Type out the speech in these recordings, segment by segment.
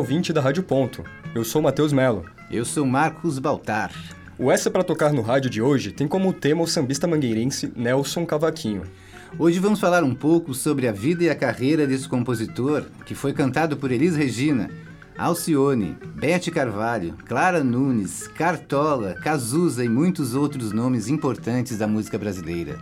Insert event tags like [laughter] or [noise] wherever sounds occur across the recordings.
Ouvinte da Rádio Ponto. Eu sou Matheus Melo. Eu sou Marcos Baltar. O Essa para Tocar no Rádio de hoje tem como tema o sambista mangueirense Nelson Cavaquinho. Hoje vamos falar um pouco sobre a vida e a carreira desse compositor, que foi cantado por Elis Regina, Alcione, Bete Carvalho, Clara Nunes, Cartola, Cazuza e muitos outros nomes importantes da música brasileira.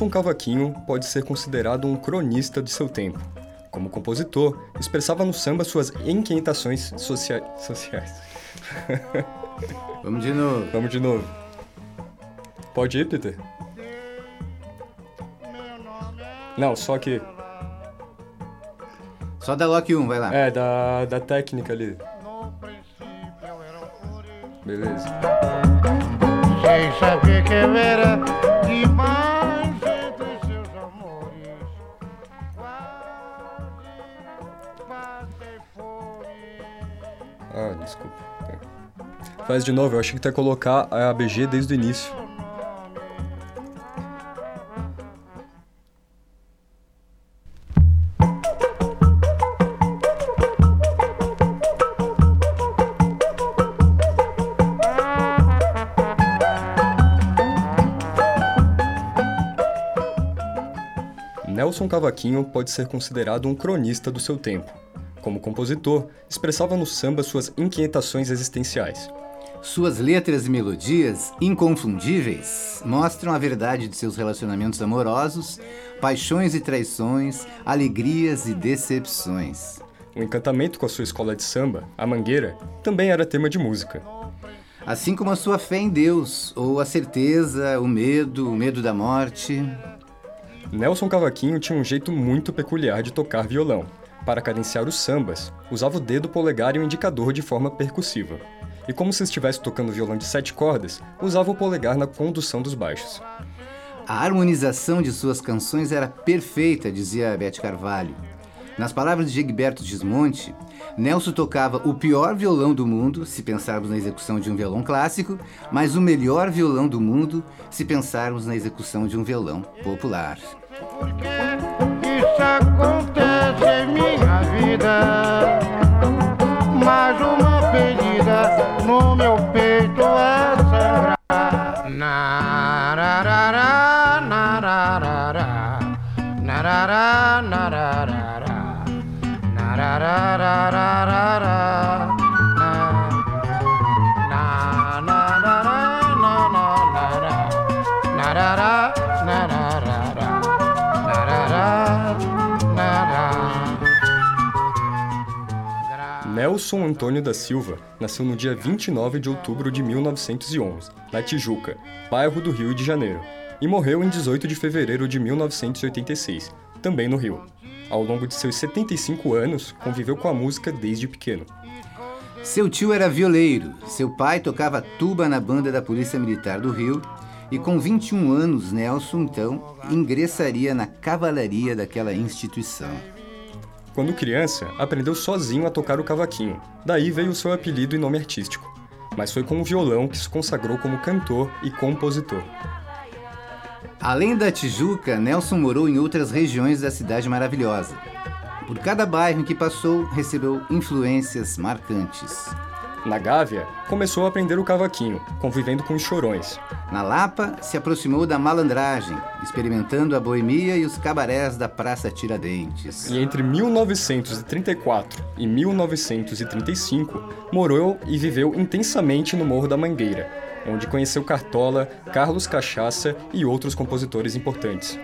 Nelson Cavaquinho pode ser considerado um cronista de seu tempo. Como compositor, expressava no samba suas inquietações socia sociais. [laughs] Vamos de novo. Vamos de novo. Pode ir, Peter? Não, só que. Só da Lock 1, vai lá. É, da, da técnica ali. Beleza. Sem saber que era demais Faz de novo, eu achei que tu ia colocar a ABG desde o início. Nelson Cavaquinho pode ser considerado um cronista do seu tempo. Como compositor, expressava no samba suas inquietações existenciais. Suas letras e melodias, inconfundíveis, mostram a verdade de seus relacionamentos amorosos, paixões e traições, alegrias e decepções. O encantamento com a sua escola de samba, a Mangueira, também era tema de música. Assim como a sua fé em Deus, ou a certeza, o medo, o medo da morte. Nelson Cavaquinho tinha um jeito muito peculiar de tocar violão. Para cadenciar os sambas, usava o dedo polegar e o indicador de forma percussiva. E como se estivesse tocando violão de sete cordas, usava o polegar na condução dos baixos. A harmonização de suas canções era perfeita, dizia Bete Carvalho. Nas palavras de Egberto Gismonte, Nelson tocava o pior violão do mundo, se pensarmos na execução de um violão clássico, mas o melhor violão do mundo, se pensarmos na execução de um violão popular. Porque isso acontece em minha vida. Mas uma ferida no meu peito é Nelson Antônio da Silva nasceu no dia 29 de outubro de 1911, na Tijuca, bairro do Rio de Janeiro, e morreu em 18 de fevereiro de 1986, também no Rio. Ao longo de seus 75 anos, conviveu com a música desde pequeno. Seu tio era violeiro, seu pai tocava tuba na banda da Polícia Militar do Rio e com 21 anos, Nelson, então, ingressaria na cavalaria daquela instituição. Quando criança, aprendeu sozinho a tocar o cavaquinho, daí veio o seu apelido e nome artístico. Mas foi com o violão que se consagrou como cantor e compositor. Além da Tijuca, Nelson morou em outras regiões da cidade maravilhosa. Por cada bairro em que passou, recebeu influências marcantes. Na Gávea, começou a aprender o cavaquinho, convivendo com os chorões. Na Lapa, se aproximou da malandragem, experimentando a boemia e os cabarés da Praça Tiradentes. E entre 1934 e 1935, morou e viveu intensamente no Morro da Mangueira, onde conheceu Cartola, Carlos Cachaça e outros compositores importantes.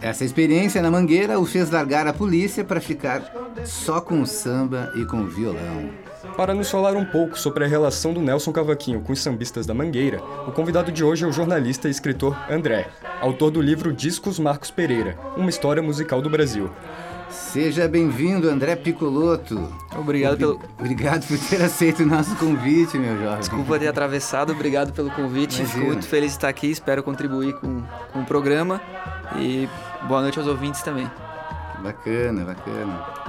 Essa experiência na Mangueira o fez largar a polícia para ficar só com o samba e com o violão. Para nos falar um pouco sobre a relação do Nelson Cavaquinho com os sambistas da Mangueira, o convidado de hoje é o jornalista e escritor André, autor do livro Discos Marcos Pereira, uma história musical do Brasil. Seja bem-vindo, André Picoloto. Obrigado pelo. Obrigado por ter aceito o nosso convite, meu jovem. Desculpa ter atravessado, obrigado pelo convite. Imagina. Fico muito feliz de estar aqui, espero contribuir com, com o programa. E boa noite aos ouvintes também. Bacana, bacana.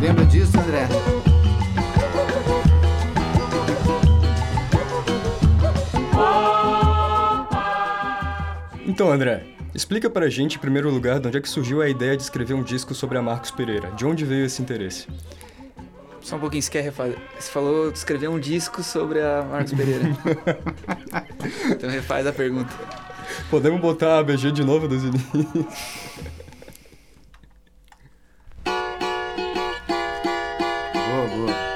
Lembra disso, André? Então, André, explica pra gente, em primeiro lugar, de onde é que surgiu a ideia de escrever um disco sobre a Marcos Pereira. De onde veio esse interesse? Só um pouquinho, você quer refazer? Você falou de escrever um disco sobre a Marcos Pereira. [laughs] então refaz a pergunta. Podemos botar a ABG de novo dos inícios? Boa, boa.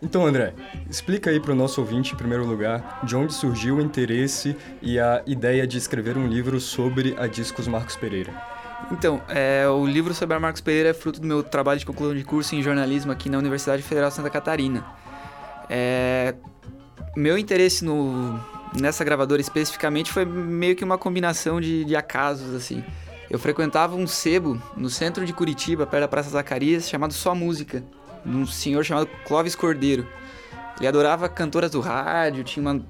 Então, André, explica aí pro nosso ouvinte, em primeiro lugar, de onde surgiu o interesse e a ideia de escrever um livro sobre a Discos Marcos Pereira. Então, é, o livro sobre a Marcos Pereira é fruto do meu trabalho de conclusão de curso em jornalismo aqui na Universidade Federal de Santa Catarina. É, meu interesse no, nessa gravadora especificamente foi meio que uma combinação de, de acasos, assim. Eu frequentava um sebo no centro de Curitiba, perto da Praça Zacarias, chamado Só Música, de um senhor chamado Clóvis Cordeiro. Ele adorava cantoras do rádio, tinha uma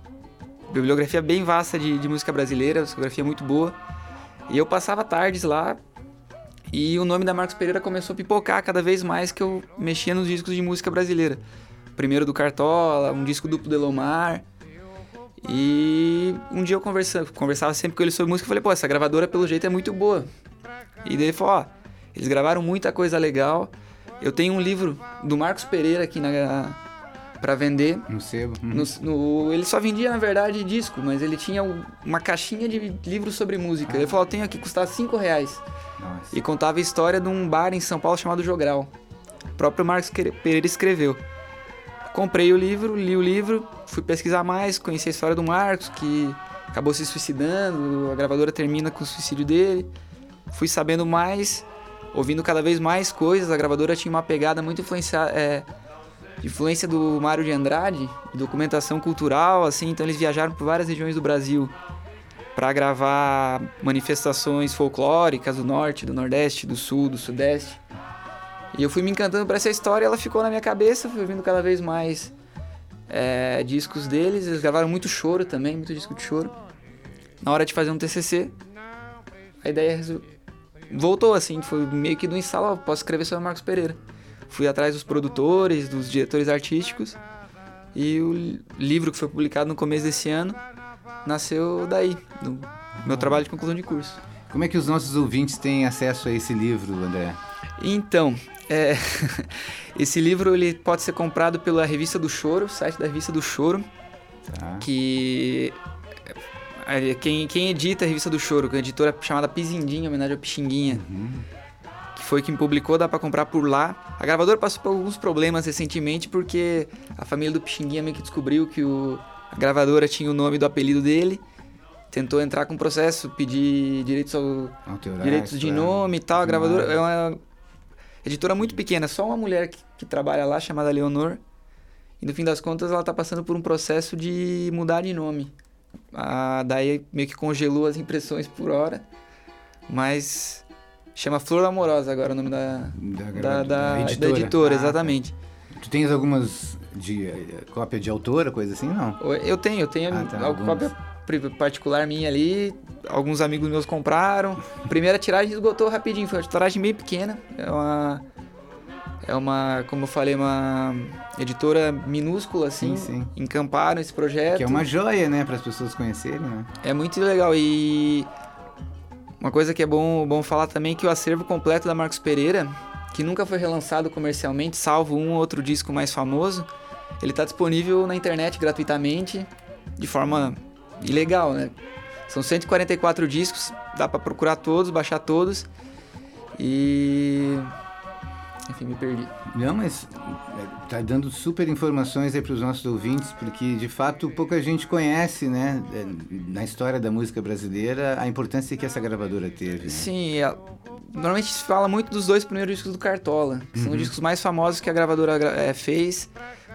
bibliografia bem vasta de, de música brasileira, discografia muito boa. E eu passava tardes lá e o nome da Marcos Pereira começou a pipocar cada vez mais que eu mexia nos discos de música brasileira. Primeiro do Cartola, um disco duplo do Elomar. E um dia eu conversava, sempre com ele sobre música e falei, pô, essa gravadora pelo jeito é muito boa. E daí ele falou, ó, eles gravaram muita coisa legal. Eu tenho um livro do Marcos Pereira aqui na para vender. No sebo. Hum. No, no- ele só vendia, na verdade, disco, mas ele tinha um- uma caixinha de livros sobre música. Ele falou, tenho aqui, custar 5 reais. Nossa. E contava a história de um bar em São Paulo chamado Jogral. O próprio Marcos Pereira escreveu. Comprei o livro, li o livro, fui pesquisar mais, conheci a história do Marcos, que acabou se suicidando, a gravadora termina com o suicídio dele. Fui sabendo mais, ouvindo cada vez mais coisas. A gravadora tinha uma pegada muito influenciada, é, influência do Mário de Andrade, de documentação cultural, assim. Então eles viajaram por várias regiões do Brasil para gravar manifestações folclóricas do norte, do nordeste, do sul, do sudeste. E eu fui me encantando por essa história, ela ficou na minha cabeça, fui ouvindo cada vez mais é, discos deles. Eles gravaram muito choro também, muito disco de choro. Na hora de fazer um TCC, a ideia resol- voltou assim, foi meio que do instalo, ó, posso escrever sobre Marcos Pereira. Fui atrás dos produtores, dos diretores artísticos, e o li- livro que foi publicado no começo desse ano nasceu daí, do meu trabalho de conclusão de curso. Como é que os nossos ouvintes têm acesso a esse livro, André? Então, é, [laughs] esse livro ele pode ser comprado pela Revista do Choro, site da Revista do Choro, Tá. que é, quem, quem edita a Revista do Choro, que é uma editora chamada Pisindinha, em homenagem ao Pixinguinha, que foi quem publicou, dá pra comprar por lá. A gravadora passou por alguns problemas recentemente porque a família do Pixinguinha meio que descobriu que o, a gravadora tinha o nome do apelido dele, tentou entrar com processo, pedir direitos ao, Autorais, direitos de tá? nome e tal. A gravadora é uma editora muito pequena, só uma mulher que, que trabalha lá, chamada Leonor. E no fim das contas ela tá passando por um processo de mudar de nome. Ah, daí meio que congelou as impressões por hora. Mas chama Flor Amorosa agora o nome da, Da, da, da, editora. editora, Ah, tá. exatamente. Tu tens algumas de eh, cópia de autora, coisa assim, não? Eu tenho, eu tenho Ah, tá, cópia particular minha ali. Alguns amigos meus compraram. Primeira tiragem esgotou rapidinho, foi uma tiragem bem pequena. É uma. É uma, como eu falei, uma editora minúscula, assim. Sim, sim. Encamparam esse projeto. Que é uma joia, né, para as pessoas conhecerem, né? É muito legal e uma coisa que é bom, bom falar também é que o acervo completo da Marcos Pereira, que nunca foi relançado comercialmente, salvo um ou outro disco mais famoso, ele está disponível na internet gratuitamente, de forma ilegal, né? São 144 discos, dá para procurar todos, baixar todos e enfim, me perdi. Não, mas é, tá dando super informações aí para os nossos ouvintes, porque de fato pouca gente conhece, né, é, na história da música brasileira, a importância que essa gravadora teve. Né? Sim, é- normalmente se fala muito dos dois primeiros discos do Cartola, que são os discos mais famosos que a gravadora gra- eh, fez.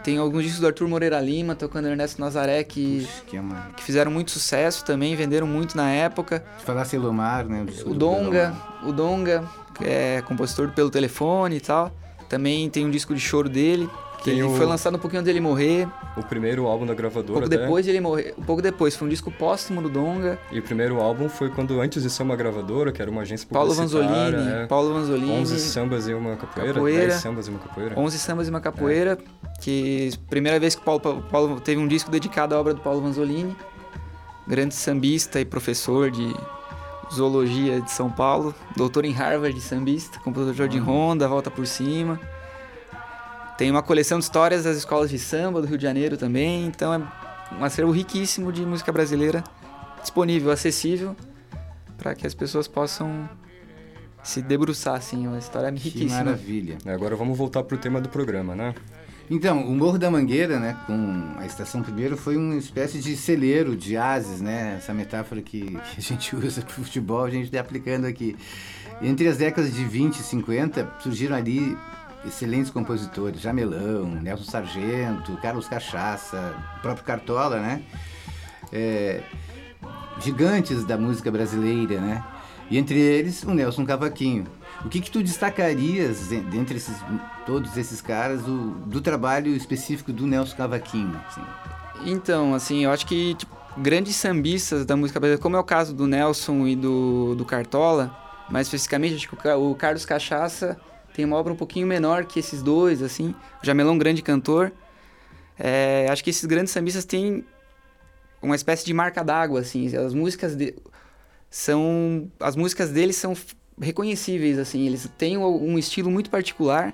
Tem alguns discos do Arthur Moreira Lima, tocando Ernesto Nazaré, que, Puxa, que é uma... que fizeram muito sucesso também, venderam muito na época. Se falasse Elomar, né? O do Donga, o Donga, é compositor pelo telefone e tal. Também tem um disco de choro dele, que Tem ele o- foi lançado um pouquinho antes dele morrer, O primeiro álbum da um gravadora pouco até, depois de ele morrer, um pouco depois, foi um disco póstumo do Donga. E o primeiro álbum foi quando, antes de ser uma gravadora, que era uma agência Paulo Vanzolini, é, Paulo Vanzolini. 11 sambas e uma capoeira, Capoeira. 10 sambas e uma capoeira. 11 sambas e uma capoeira, que primeira vez que Paulo, Paulo teve um disco dedicado à obra do Paulo Vanzolini, grande sambista e professor de zoologia de São Paulo, doutor em Harvard de sambista, compositor de Honda, Volta por Cima. Tem uma coleção de histórias das escolas de samba do Rio de Janeiro também, então é um acervo riquíssimo de música brasileira, disponível, acessível, para que as pessoas possam se debruçar, assim, uma história Que riquíssima. maravilha. Agora vamos voltar pro tema do programa, né? Então, o Morro da Mangueira, né, com a Estação Primeiro, foi uma espécie de celeiro de ases, né? Essa metáfora que, que a gente usa pro futebol, a gente está aplicando aqui. Entre as décadas de 20 e 50, surgiram ali excelentes compositores, Jamelão, Nelson Sargento, Carlos Cachaça, o próprio Cartola, né? É, gigantes da música brasileira, né? E entre eles, o Nelson Cavaquinho. O que que tu destacarias de- dentre esses, todos esses caras do, do trabalho específico do Nelson Cavaquinho? assim? Então, assim, eu acho que tipo, grandes sambistas da música brasileira, como é o caso do Nelson e do, do Cartola, mais especificamente, acho que o, Ca- o Carlos Cachaça tem uma obra um pouquinho menor que esses dois, assim. O Jamelão é um grande cantor. É, acho que esses grandes sambistas têm uma espécie de marca d'água, assim. As músicas de, são as músicas deles são reconhecíveis, assim. Eles têm um estilo muito particular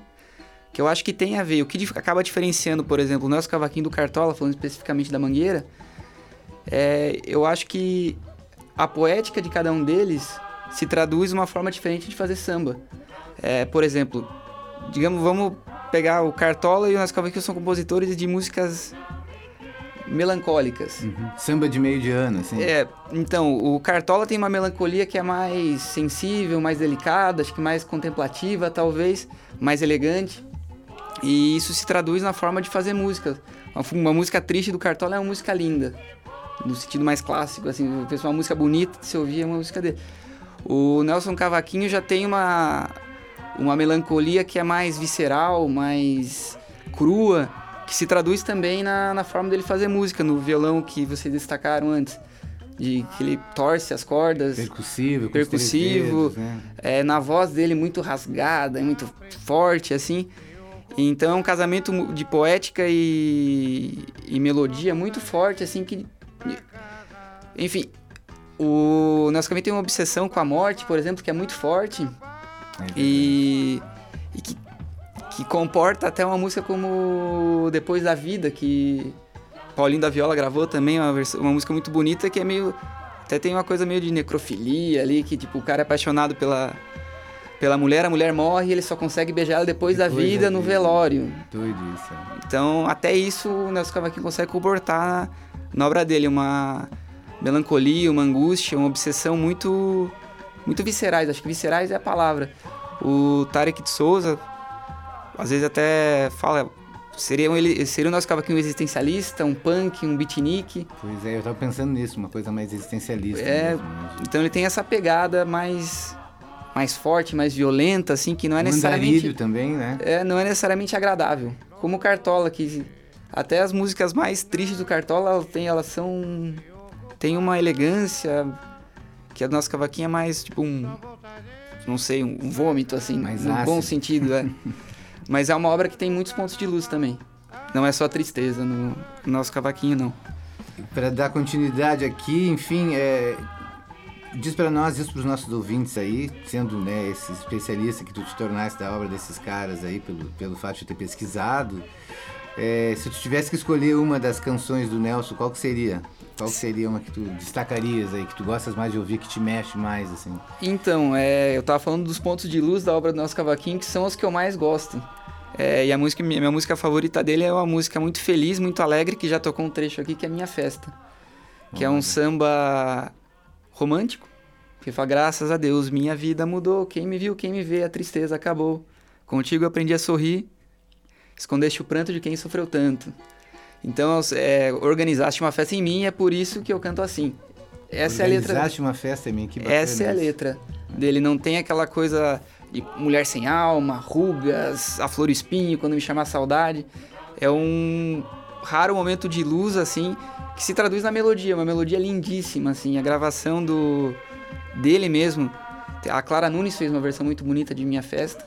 que eu acho que tem a ver. O que acaba diferenciando, por exemplo, o Nelson Cavaquinho do Cartola, falando especificamente da Mangueira, é, eu acho que a poética de cada um deles se traduz uma forma diferente de fazer samba. É, por exemplo, digamos, vamos pegar o Cartola e o Nelson Cavaquinho são compositores de músicas melancólicas. Samba de meio de ano, assim. É, então, o Cartola tem uma melancolia que é mais sensível, mais delicada, acho que mais contemplativa, talvez, mais elegante. E isso se traduz na forma de fazer música. Uma, uma música triste do Cartola é uma música linda, no sentido mais clássico, assim, fez uma música bonita de se ouvir, é uma música dele. O Nelson Cavaquinho já tem uma, uma melancolia que é mais visceral, mais crua, que se traduz também na, na forma dele fazer música, no violão que vocês destacaram antes. De que ele torce as cordas, Percussivo, Percussivo. dedos, né? é, na voz dele muito rasgada, muito forte, assim. Então é um casamento de poética e, e melodia muito forte, assim, que... Enfim, o Nelson Cavaquinho tem uma obsessão com a morte, por exemplo, que é muito forte. É E, que comporta até uma música como Depois da Vida, que Paulinho da Viola gravou também, uma, uma música muito bonita, que é meio. Até tem uma coisa meio de necrofilia ali, que tipo, o cara é apaixonado pela, pela mulher, a mulher morre e ele só consegue beijar ela depois, da Depois da vida no vida. velório. Doido isso. é. Então, até isso o Nelson Cavaquinho consegue comportar na, na obra dele, uma melancolia, uma angústia, uma obsessão muito muito viscerais, acho que viscerais é a palavra. O Tarek de Souza às vezes até fala seria um, seria o Nelson Cavaquinho um existencialista, um punk, um beatnik. Pois é, eu tava pensando nisso, uma coisa mais existencialista É, mesmo. Né? Então ele tem essa pegada mais mais forte, mais violenta assim, que não é Um necessariamente também, né? é, não é necessariamente agradável. Como o Cartola, que Até as músicas mais tristes do Cartola, elas, têm, elas são... Tem uma elegância que a nossa cavaquinha é mais tipo um... Não sei, um vômito, assim, Mais no bom ácido. sentido, é. [laughs] Mas é uma obra que tem muitos pontos de luz também. Não é só tristeza no, no nosso cavaquinho, não. Para dar continuidade aqui, enfim, é, diz para nós, diz para os nossos ouvintes aí, sendo né, esse especialista que tu te tornaste da obra desses caras aí, pelo, pelo fato de ter pesquisado, é, se tu tivesse que escolher uma das canções do Nelson, qual que seria? Qual seria uma que tu destacarias aí, que tu gostas mais de ouvir, que te mexe mais, assim? Então, é, eu tava falando dos pontos de luz da obra do nosso cavaquinho, que são os que eu mais gosto. É, e a música, minha, minha música favorita dele é uma música muito feliz, muito alegre, que já tocou um trecho aqui, que é Minha Festa. Que é um samba romântico, que fala, graças a Deus, minha vida mudou, quem me viu, quem me vê, a tristeza acabou. Contigo eu aprendi a sorrir, escondeste o pranto de quem sofreu tanto. Então, é, organizaste uma festa em mim, é por isso que eu canto assim. Essa é a letra... Organizaste uma festa em mim, que bacana Essa é a letra dele. Não tem aquela coisa de mulher sem alma, rugas, a flor espinho, quando me chamar saudade. É um raro momento de luz, assim, que se traduz na melodia. Uma melodia lindíssima, assim. A gravação do dele mesmo. A Clara Nunes fez uma versão muito bonita de Minha Festa.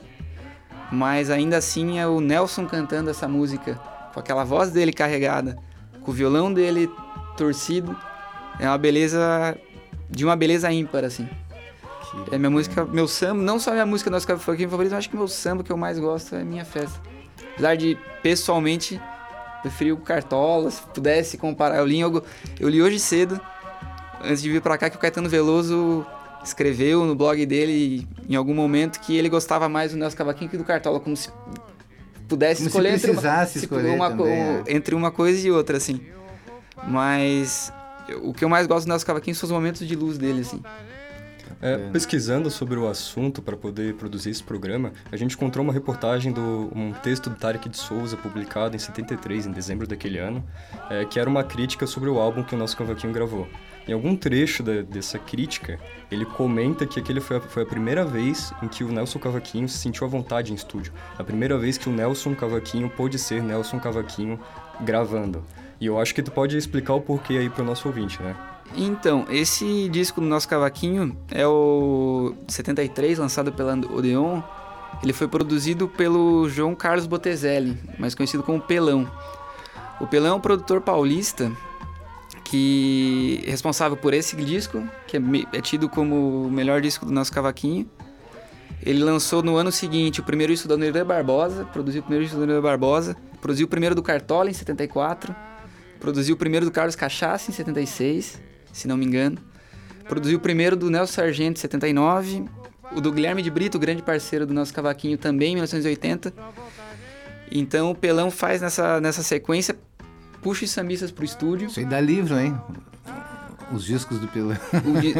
Mas ainda assim é o Nelson cantando essa música, com aquela voz dele carregada, com o violão dele torcido. É uma beleza de uma beleza ímpar, assim. Que É minha música, meu samba, não só minha música nosso cavaquinho favorito, mas acho que meu samba que eu mais gosto é Minha Festa. Apesar de, pessoalmente, preferir o Cartola, se pudesse comparar. Eu li, algo- eu li hoje cedo, antes de vir pra cá, que o Caetano Veloso escreveu no blog dele, em algum momento, que ele gostava mais do Nelson Cavaquinho que do Cartola, como se pudesse Como se escolher entre uma, se- escolher uma também, é. entre uma coisa e outra, assim. Mas o que eu mais gosto do Nelson Cavaquinho são os momentos de luz dele, assim. É, pesquisando sobre o assunto para poder produzir esse programa, a gente encontrou uma reportagem do um texto do Tarek de Souza publicado em 73, em dezembro daquele ano, é, que era uma crítica sobre o álbum que o nosso cavaquinho gravou. Em algum trecho da- dessa crítica, ele comenta que aquele foi a, foi a primeira vez em que o Nelson Cavaquinho se sentiu à vontade em estúdio. A primeira vez que o Nelson Cavaquinho pôde ser Nelson Cavaquinho gravando. E eu acho que tu pode explicar o porquê aí pro nosso ouvinte, né? Então, esse disco do nosso cavaquinho é o 73, lançado pela Odeon. Ele foi produzido pelo João Carlos Botezelli, mais conhecido como Pelão. O Pelão é um produtor paulista que é responsável por esse disco, que é, é tido como o melhor disco do nosso cavaquinho. Ele lançou no ano seguinte o primeiro disco da Noirã Barbosa, produziu o primeiro disco da Noirã Barbosa, produziu o primeiro do Cartola em 74, produziu o primeiro do Carlos Cachaça em 76, se não me engano. Produziu o primeiro do Nelson Sargento em 79, o do Guilherme de Brito, grande parceiro do nosso cavaquinho também em 1980. Então o Pelão faz nessa, nessa sequência, puxa os sambistas pro estúdio. Isso aí dá livro, hein? Os discos do Pelão. O di-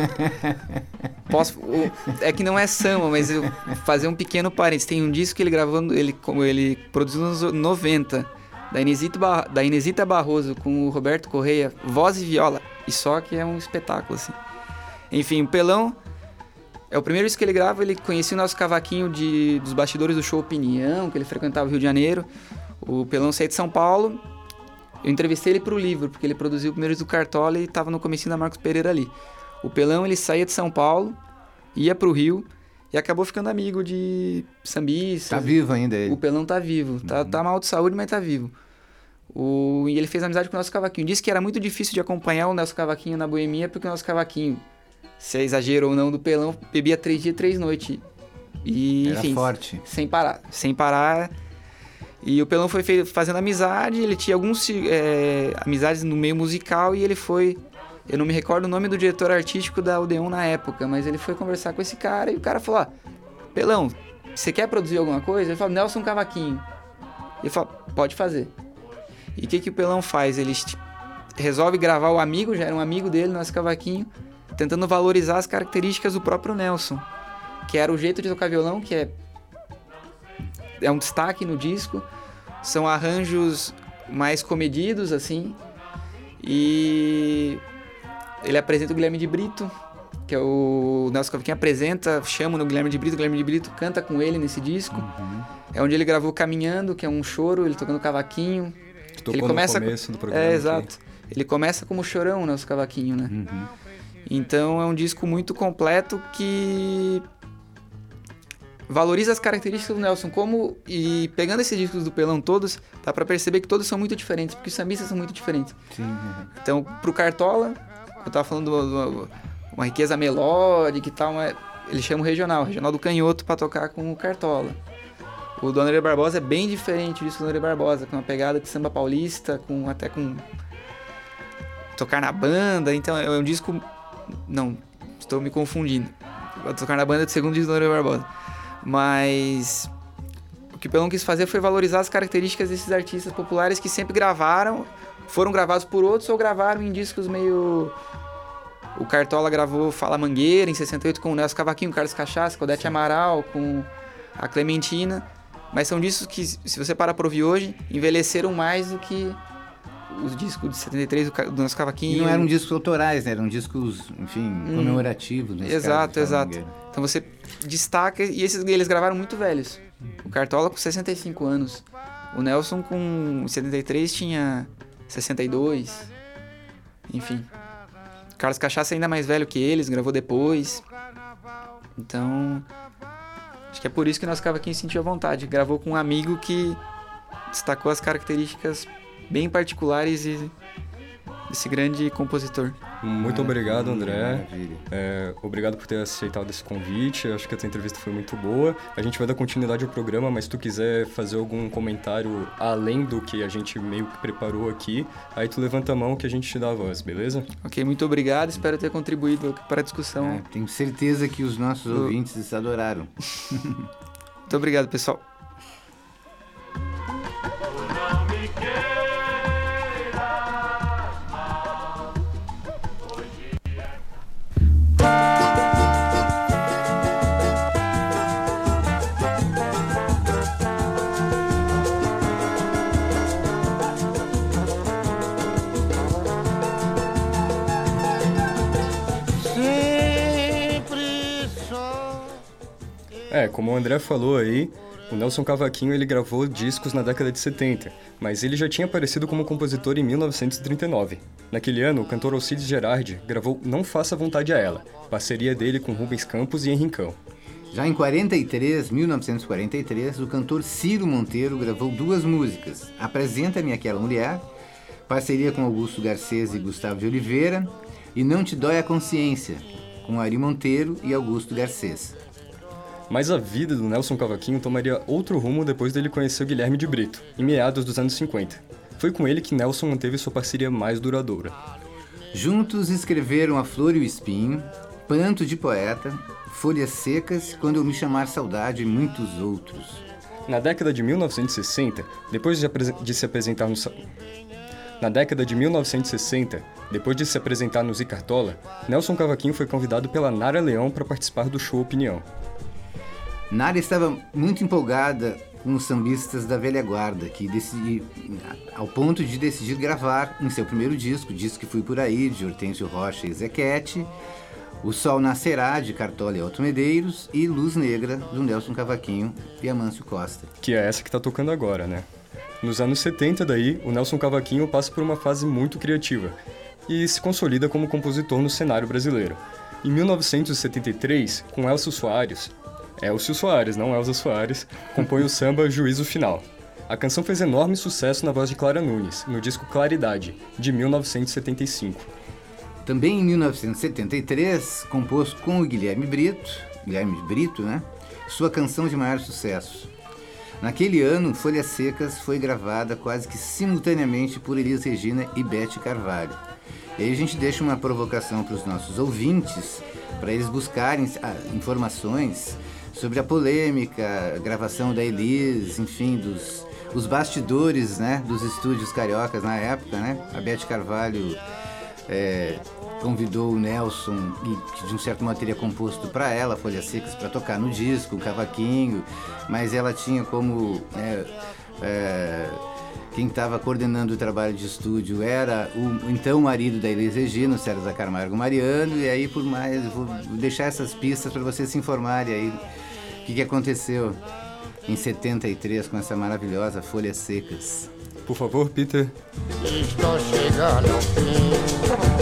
Posso, o- é que não é samba, mas eu fazer um pequeno parênteses. Tem um disco que ele gravou, ele, como ele produziu nos anos 90, da Inesita, Bar- da Inesita Barroso com o Roberto Correia, voz e viola. E só que é um espetáculo, assim. Enfim, o Pelão é o primeiro disco que ele grava. Ele conhecia o nosso cavaquinho de, dos bastidores do show Opinião, que ele frequentava o Rio de Janeiro. O Pelão saiu de São Paulo. Eu entrevistei ele pro livro, porque ele produziu o primeiro do Cartola e tava no comecinho da Marcos Pereira ali. O Pelão, ele saía de São Paulo, ia pro Rio e acabou ficando amigo de sambistas. Tá vivo ainda ele. O Pelão tá vivo. Tá, tá mal de saúde, mas tá vivo. O, e ele fez amizade com o nosso cavaquinho. Disse que era muito difícil de acompanhar o nosso cavaquinho na boemia, porque o nosso cavaquinho, se é exagero ou não do Pelão, bebia três dias, três noites. E, Era enfim, forte. sem parar. Sem parar. E o Pelão foi fazendo amizade, ele tinha alguns é, amizades no meio musical e ele foi. Eu não me recordo o nome do diretor artístico da Odeon na época, mas ele foi conversar com esse cara e o cara falou: ó, Pelão, você quer produzir alguma coisa? Ele falou: Nelson Cavaquinho. Ele falou: pode fazer. E o que, que o Pelão faz? Ele resolve gravar o amigo, já era um amigo dele, nosso cavaquinho, tentando valorizar as características do próprio Nelson, que era o jeito de tocar violão, que é é um destaque no disco. São arranjos mais comedidos, assim. E ele apresenta o Guilherme de Brito, que é o Nelson Cavaquinho apresenta, chama no Guilherme de Brito, o Guilherme de Brito canta com ele nesse disco. É onde ele gravou Caminhando, que é um choro, ele tocando cavaquinho. Tocou Ele no começa começo do programa. É, aqui. exato. Ele começa como chorão, né, os cavaquinhos, né? Uhum. Então é um disco muito completo que valoriza as características do Nelson. Como e pegando esses discos do Pelão todos, dá pra perceber que todos são muito diferentes, porque os sambistas são muito diferentes. Sim. Então, pro Cartola, eu tava falando de uma, uma riqueza melódica e tal, mas ele chama o regional, o regional do canhoto pra tocar com o Cartola. O do André Barbosa é bem diferente o disco do André Barbosa, com uma pegada de samba paulista, com até com tocar na banda, então é um disco não, estou me confundindo. Tocar na banda do segundo disco do André Barbosa. Mas o que o Pelão quis fazer foi valorizar as características desses artistas populares que sempre gravaram, foram gravados por outros ou gravaram em discos meio. O Cartola gravou Fala Mangueira em 68 com o Nelson Cavaquinho, Carlos Cachaça, com Odete Amaral, com a Clementina. Mas são discos que, se você parar pra ouvir hoje, envelheceram mais do que os discos de 73 do, Nelson Cavaquinho. E não eram discos autorais, né? Eram discos, enfim, comemorativos. Hum. Exato, caso, exato. Mangueira. Então você destaca. E esses eles gravaram muito velhos. O Cartola com 65 anos. O Nelson com 73 tinha 62. Enfim. Carlos Cachaça ainda mais velho que eles, gravou depois. Então. Acho que é por isso que nosso cavaquinho sentiu a vontade. Gravou com um amigo que destacou as características bem particulares e desse grande compositor. Muito obrigado, André. É, obrigado por ter aceitado esse convite. Acho que a tua entrevista foi muito boa. A gente vai dar continuidade ao programa, mas se tu quiser fazer algum comentário além do que a gente meio que preparou aqui, aí tu levanta a mão que a gente te dá a voz, beleza? Ok, muito obrigado. Espero ter contribuído para a discussão. É, tenho certeza que os nossos Eu- ouvintes adoraram. [laughs] Muito obrigado, pessoal. É, como o André falou aí, o Nelson Cavaquinho ele gravou discos na década de 70, mas ele já tinha aparecido como compositor em 1939. Naquele ano, o cantor Alcides Gerardi gravou Não Faça Vontade a Ela, parceria dele com Rubens Campos e Henricão. Já em 43, 1943, o cantor Ciro Monteiro gravou duas músicas: Apresenta-me Aquela Mulher, parceria com Augusto Garcês e Gustavo de Oliveira, e Não Te Dói a Consciência, com Ari Monteiro e Augusto Garcês. Mas a vida do Nelson Cavaquinho tomaria outro rumo depois dele conhecer o Guilherme de Brito, em meados dos anos 50. Foi com ele que Nelson manteve sua parceria mais duradoura. Juntos escreveram A Flor e o Espinho, Pranto de Poeta, Folhas Secas, Quando Eu Me Chamar Saudade e muitos outros. Na década de 1960, depois de, de se apresentar no... Na década de 1960, depois de se apresentar no Zicartola, Nelson Cavaquinho foi convidado pela Nara Leão para participar do show Opinião. Nara estava muito empolgada com os sambistas da velha guarda, que decidi, ao ponto de decidir gravar em seu primeiro disco, disco que fui por aí, de Hortêncio Rocha e Zequete, O Sol Nascerá, de Cartola e Alto Medeiros, e Luz Negra, do Nelson Cavaquinho e Amâncio Costa. que é essa que tá tocando agora, né? Nos anos 70 daí, o Nelson Cavaquinho passa por uma fase muito criativa e se consolida como compositor no cenário brasileiro. Em 1973, com Elcio Soares, Elcio Soares, não Elza Soares, compõe o samba Juízo Final. A canção fez enorme sucesso na voz de Clara Nunes, no disco Claridade, de 1975. Também em 1973, compôs com o Guilherme Brito, Guilherme Brito, né? Sua canção de maior sucesso. Naquele ano, Folhas Secas foi gravada quase que simultaneamente por Elis Regina e Bete Carvalho. E aí a gente deixa uma provocação para os nossos ouvintes, para eles buscarem ah, informações sobre a polêmica, a gravação da Elis, enfim, dos os bastidores, né, dos estúdios cariocas na época, né? A Bete Carvalho é, convidou o Nelson, que de um certo modo teria composto para ela Folhas Secas para tocar no disco, o cavaquinho, mas ela tinha como né, é, quem estava coordenando o trabalho de estúdio era o então marido da Elis Regina, o César Camargo Mariano, e aí por mais vou deixar essas pistas para vocês se informarem aí o que, que aconteceu em 73 com essa maravilhosa Folhas Secas. Por favor, Peter. Estou chegando ao fim.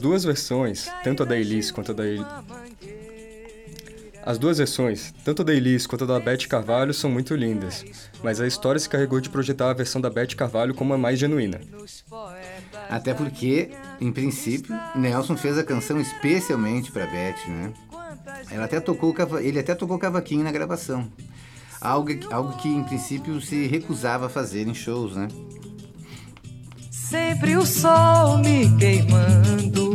Duas versões, tanto a da Elis quanto a da El... As duas versões, tanto a da Elis quanto a da Beth Carvalho, são muito lindas, mas a história se carregou de projetar a versão da Beth Carvalho como a mais genuína. Até porque, em princípio, Nelson fez a canção especialmente para Beth, né? Ela até tocou, ele até tocou cavaquinho na gravação. Algo, algo que, em princípio, se recusava a fazer em shows, né? Sempre o sol me queimando.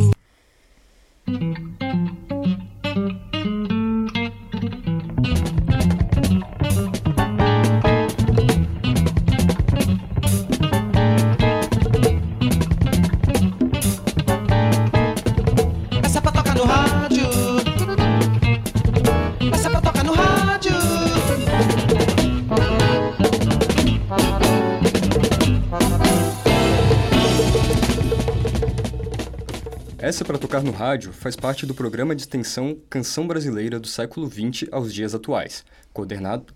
No rádio faz parte do programa de extensão Canção Brasileira do século XX aos dias atuais, coordenado,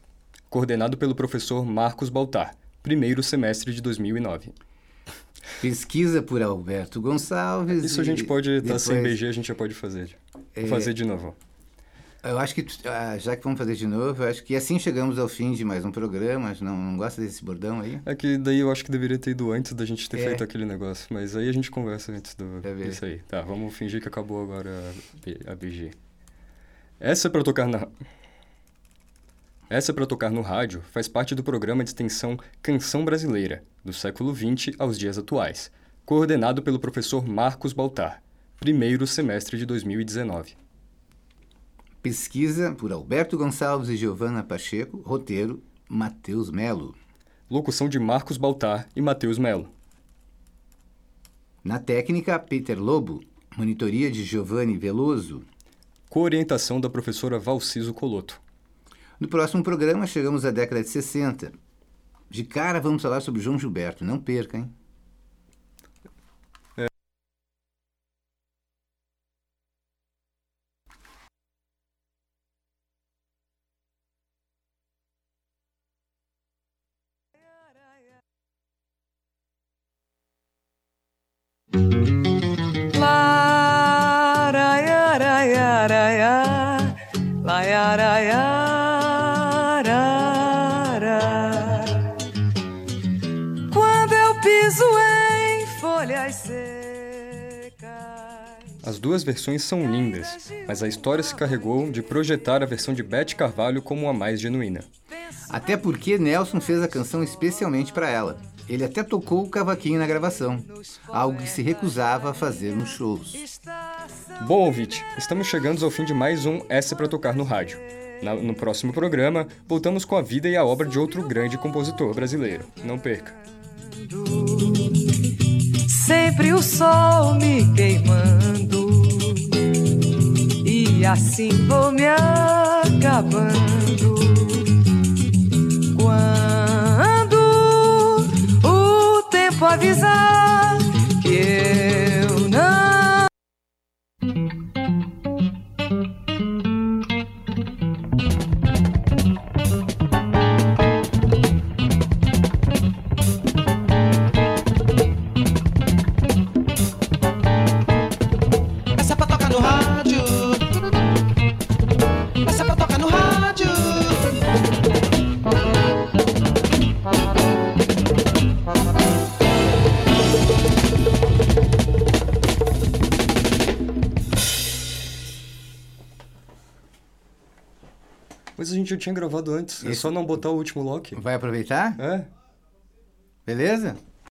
coordenado pelo professor Marcos Baltar, primeiro semestre de 2009. Pesquisa por Alberto Gonçalves. Isso a gente pode, estar sem BG, a gente já pode fazer. Vou É. fazer de novo. Eu acho que, ah, já que vamos fazer de novo, eu acho que assim chegamos ao fim de mais um programa. Não, não gosta desse bordão aí? É que daí eu acho que deveria ter ido antes da gente ter É. feito aquele negócio. Mas aí a gente conversa antes do, ver. disso aí. Tá, vamos fingir que acabou agora a, BG. Essa é pra tocar na... Essa é pra tocar no rádio faz parte do programa de extensão Canção Brasileira, do século XX aos dias atuais, coordenado pelo professor Marcos Baltar, primeiro semestre de 2019. Pesquisa por Alberto Gonçalves e Giovana Pacheco. Roteiro, Matheus Melo. Locução de Marcos Baltar e Matheus Melo. Na técnica, Peter Lobo. Monitoria de Giovanni Veloso. Coorientação da professora Valciso Coloto. No próximo programa, chegamos à década de 60. De cara, vamos falar sobre João Gilberto. Não perca, hein? As duas versões são lindas, mas a história se carregou de projetar a versão de Beth Carvalho como a mais genuína. Até porque Nelson fez a canção especialmente para ela. Ele até tocou o cavaquinho na gravação, algo que se recusava a fazer nos shows. Bom, ouvinte, estamos chegando ao fim de mais um Essa para Tocar no Rádio. Na- no próximo programa, voltamos com a vida e a obra de outro grande compositor brasileiro. Não perca! Sempre o sol me queimando. Assim vou me acabando. Quando o tempo avisar tinha gravado antes, é Esse- só não botar o último lock. Vai aproveitar? É? Beleza?